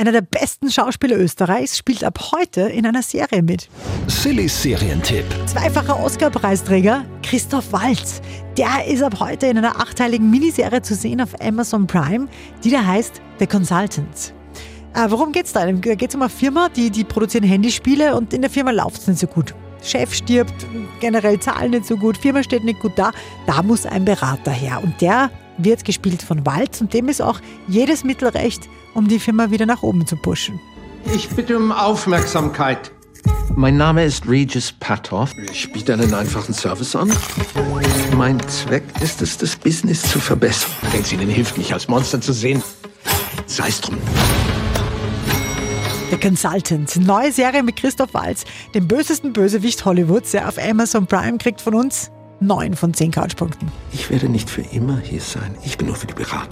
einer der besten Schauspieler Österreichs, spielt ab heute in einer Serie mit. Sillys Serientipp. Zweifacher Oscar-Preisträger Christoph Waltz. Der ist ab heute in einer achteiligen Miniserie zu sehen auf Amazon Prime, die da heißt The Consultants. Äh, worum geht's da? Da geht es um eine Firma, die, die produzieren Handyspiele und in der Firma läuft es nicht so gut. Chef stirbt, generell Zahlen nicht so gut, Firma steht nicht gut da. Da muss ein Berater her. Und der wird gespielt von Walz und dem ist auch jedes Mittel recht, um die Firma wieder nach oben zu pushen. Ich bitte um Aufmerksamkeit. Mein Name ist Regis Patoff. Ich biete einen einfachen Service an. Mein Zweck ist es, das Business zu verbessern. Wenn es Ihnen hilft, mich als Monster zu sehen, sei es drum. The Consultant, neue Serie mit Christoph Walz, dem bösesten Bösewicht Hollywoods, der auf Amazon Prime kriegt von uns 9 von 10 Couchpunkten. Ich werde nicht für immer hier sein. Ich bin nur für die Beratung